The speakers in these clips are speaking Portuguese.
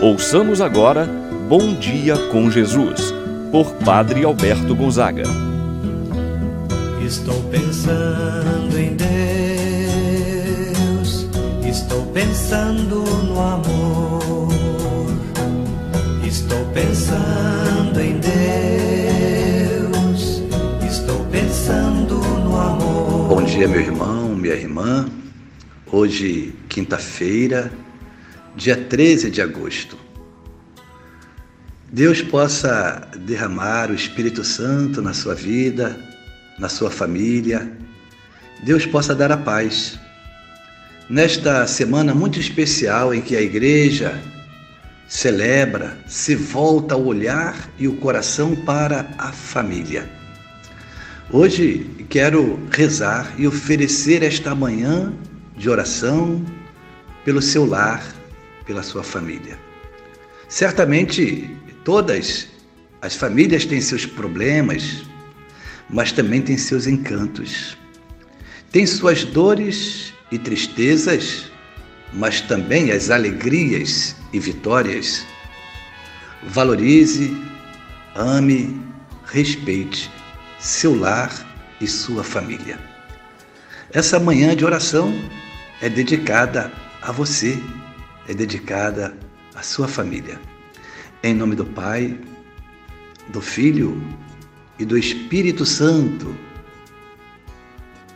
Ouçamos agora Bom Dia com Jesus, por Padre Alberto Gonzaga. Estou pensando em Deus, estou pensando no amor, estou pensando em Deus, estou pensando no amor. Bom dia, meu irmão, minha irmã. Hoje, quinta-feira, dia 13 de agosto. Deus possa derramar o Espírito Santo na sua vida, na sua família. Deus possa dar a paz. Nesta semana muito especial em que a igreja celebra, se volta o olhar e o coração para a família. Hoje quero rezar e oferecer esta manhã de oração pelo seu lar, pela sua família. Certamente todas as famílias têm seus problemas, mas também têm seus encantos. Tem suas dores e tristezas, mas também as alegrias e vitórias. Valorize, ame, respeite seu lar e sua família. Essa manhã de oração é dedicada a você, é dedicada à sua família. Em nome do Pai, do Filho e do Espírito Santo.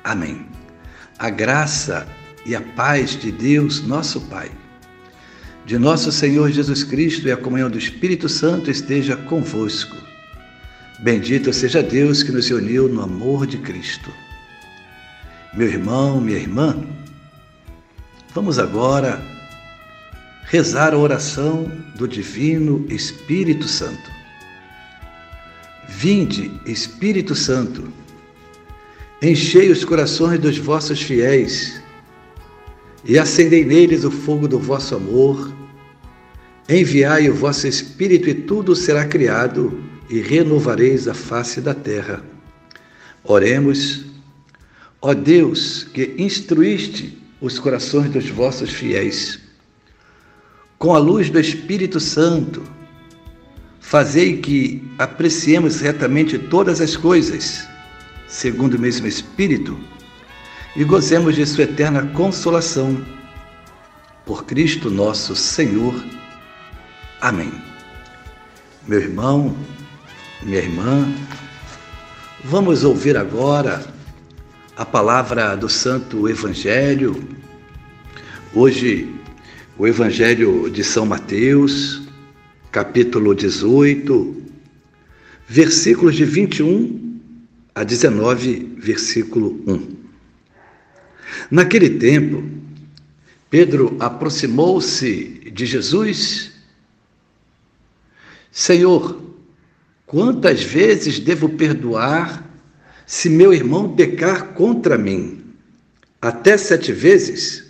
Amém. A graça e a paz de Deus, nosso Pai, de nosso Senhor Jesus Cristo e a comunhão do Espírito Santo esteja convosco. Bendito seja Deus que nos uniu no amor de Cristo. Meu irmão, minha irmã, vamos agora rezar a oração do Divino Espírito Santo. Vinde, Espírito Santo, enchei os corações dos vossos fiéis e acendei neles o fogo do vosso amor. Enviai o vosso Espírito e tudo será criado e renovareis a face da terra. Oremos, ó Deus, que instruíste os corações dos vossos fiéis. Com a luz do Espírito Santo, fazei que apreciemos retamente todas as coisas, segundo o mesmo Espírito, e gozemos de Sua eterna consolação. Por Cristo nosso Senhor. Amém. Meu irmão, minha irmã, vamos ouvir agora a palavra do Santo Evangelho. Hoje, o Evangelho de São Mateus, capítulo 18, versículos de 21 a 19, versículo 1. Naquele tempo, Pedro aproximou-se de Jesus. Senhor, quantas vezes devo perdoar se meu irmão pecar contra mim? Até sete vezes?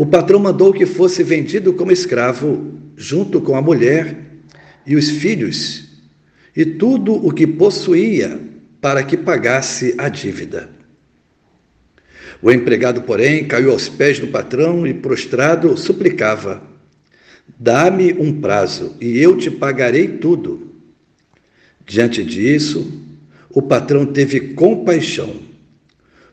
o patrão mandou que fosse vendido como escravo, junto com a mulher e os filhos, e tudo o que possuía, para que pagasse a dívida. O empregado, porém, caiu aos pés do patrão e, prostrado, suplicava: Dá-me um prazo e eu te pagarei tudo. Diante disso, o patrão teve compaixão,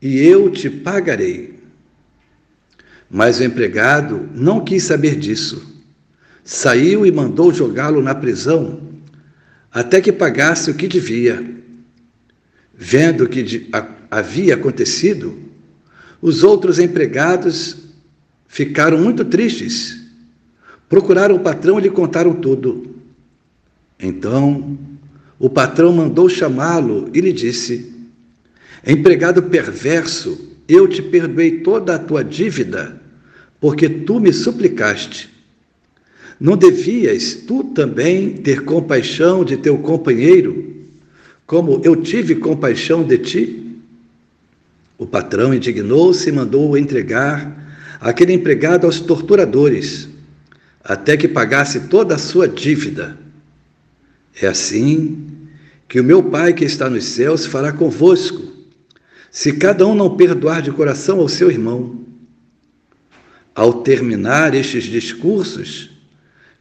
e eu te pagarei. Mas o empregado não quis saber disso. saiu e mandou jogá-lo na prisão até que pagasse o que devia. Vendo o que havia acontecido, os outros empregados ficaram muito tristes. Procuraram o patrão e lhe contaram tudo. Então, o patrão mandou chamá-lo e lhe disse: Empregado perverso, eu te perdoei toda a tua dívida, porque tu me suplicaste. Não devias tu também ter compaixão de teu companheiro, como eu tive compaixão de ti? O patrão indignou-se e mandou entregar aquele empregado aos torturadores, até que pagasse toda a sua dívida. É assim que o meu Pai que está nos céus fará convosco, se cada um não perdoar de coração ao seu irmão. Ao terminar estes discursos,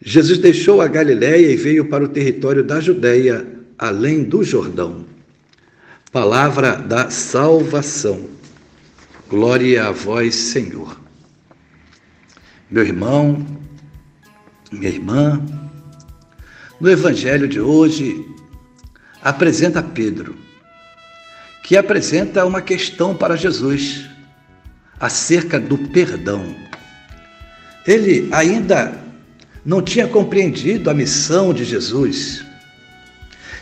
Jesus deixou a Galiléia e veio para o território da Judéia, além do Jordão. Palavra da salvação. Glória a vós, Senhor. Meu irmão, minha irmã, no evangelho de hoje apresenta Pedro, que apresenta uma questão para Jesus acerca do perdão. Ele ainda não tinha compreendido a missão de Jesus,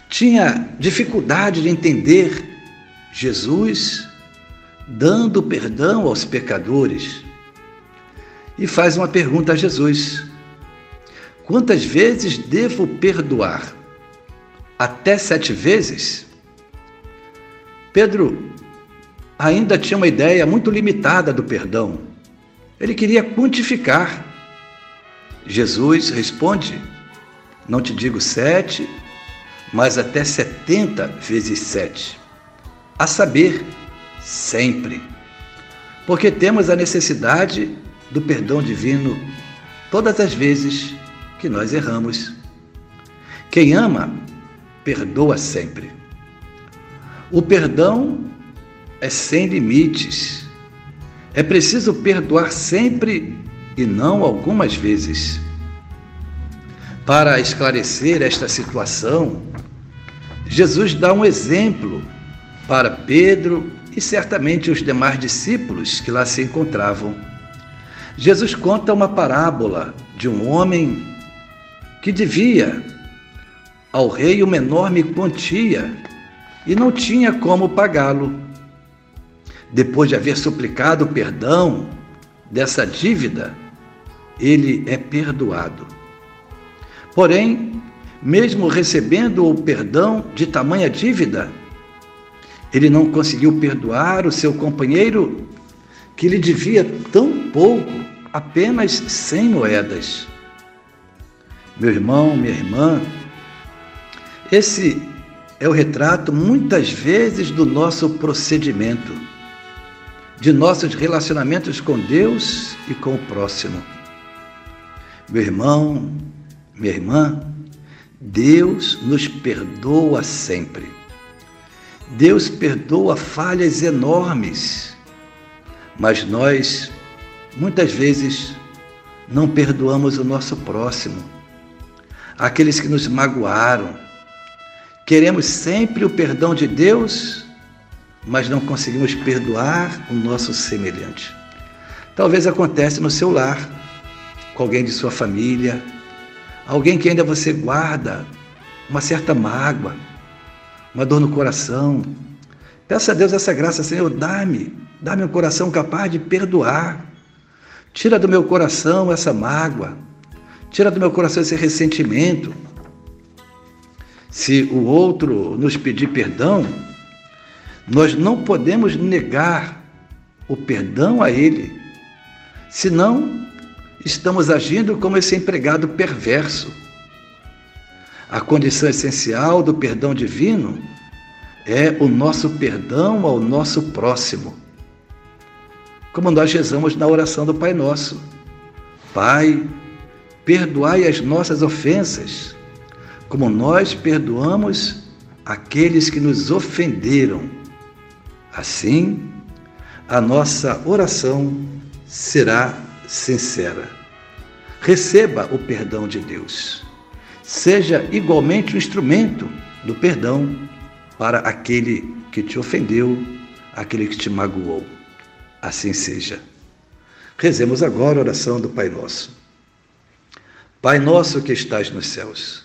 tinha dificuldade de entender Jesus dando perdão aos pecadores. E faz uma pergunta a Jesus: Quantas vezes devo perdoar? Até sete vezes? Pedro ainda tinha uma ideia muito limitada do perdão. Ele queria quantificar Jesus responde: Não te digo sete, mas até setenta vezes sete. A saber, sempre. Porque temos a necessidade do perdão divino todas as vezes que nós erramos. Quem ama, perdoa sempre. O perdão é sem limites. É preciso perdoar sempre e não algumas vezes. Para esclarecer esta situação, Jesus dá um exemplo para Pedro e certamente os demais discípulos que lá se encontravam. Jesus conta uma parábola de um homem que devia ao rei uma enorme quantia e não tinha como pagá-lo. Depois de haver suplicado perdão dessa dívida, ele é perdoado. Porém, mesmo recebendo o perdão de tamanha dívida, ele não conseguiu perdoar o seu companheiro que lhe devia tão pouco, apenas cem moedas. Meu irmão, minha irmã, esse é o retrato muitas vezes do nosso procedimento, de nossos relacionamentos com Deus e com o próximo. Meu irmão, minha irmã, Deus nos perdoa sempre. Deus perdoa falhas enormes, mas nós, muitas vezes, não perdoamos o nosso próximo, aqueles que nos magoaram. Queremos sempre o perdão de Deus, mas não conseguimos perdoar o nosso semelhante. Talvez aconteça no seu lar com alguém de sua família, alguém que ainda você guarda uma certa mágoa, uma dor no coração. Peça a Deus essa graça, Senhor, dá-me, dá-me um coração capaz de perdoar. Tira do meu coração essa mágoa, tira do meu coração esse ressentimento. Se o outro nos pedir perdão, nós não podemos negar o perdão a ele, senão estamos agindo como esse empregado perverso. A condição essencial do perdão divino é o nosso perdão ao nosso próximo. Como nós rezamos na oração do Pai Nosso. Pai, perdoai as nossas ofensas, como nós perdoamos aqueles que nos ofenderam. Assim, a nossa oração será sincera. Receba o perdão de Deus. Seja igualmente um instrumento do perdão para aquele que te ofendeu, aquele que te magoou. Assim seja. Rezemos agora a oração do Pai Nosso. Pai nosso que estás nos céus,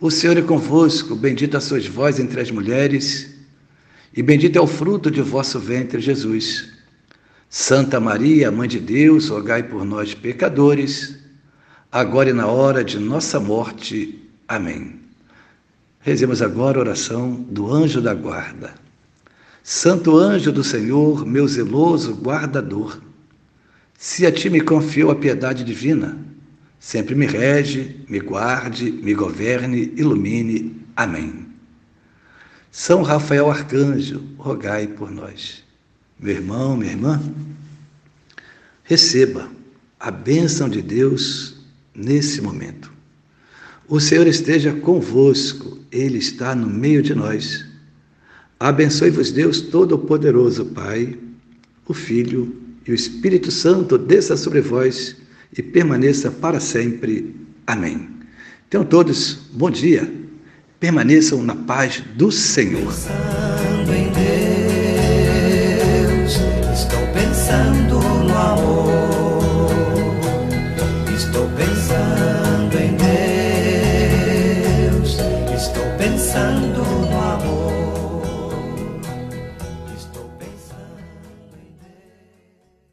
O Senhor é convosco, bendita sois vós entre as mulheres, e bendito é o fruto de vosso ventre, Jesus. Santa Maria, Mãe de Deus, rogai por nós, pecadores, agora e na hora de nossa morte. Amém. Rezemos agora a oração do anjo da guarda. Santo anjo do Senhor, meu zeloso guardador, se a ti me confiou a piedade divina, sempre me rege, me guarde, me governe, ilumine. Amém. São Rafael Arcanjo, rogai por nós. Meu irmão, minha irmã, receba a bênção de Deus nesse momento. O Senhor esteja convosco, Ele está no meio de nós. Abençoe-vos, Deus Todo-Poderoso, Pai, o Filho e o Espírito Santo, desça sobre vós e permaneça para sempre. Amém. Tenham todos bom dia. Permaneçam na paz do Senhor. Pensando em Deus, estou pensando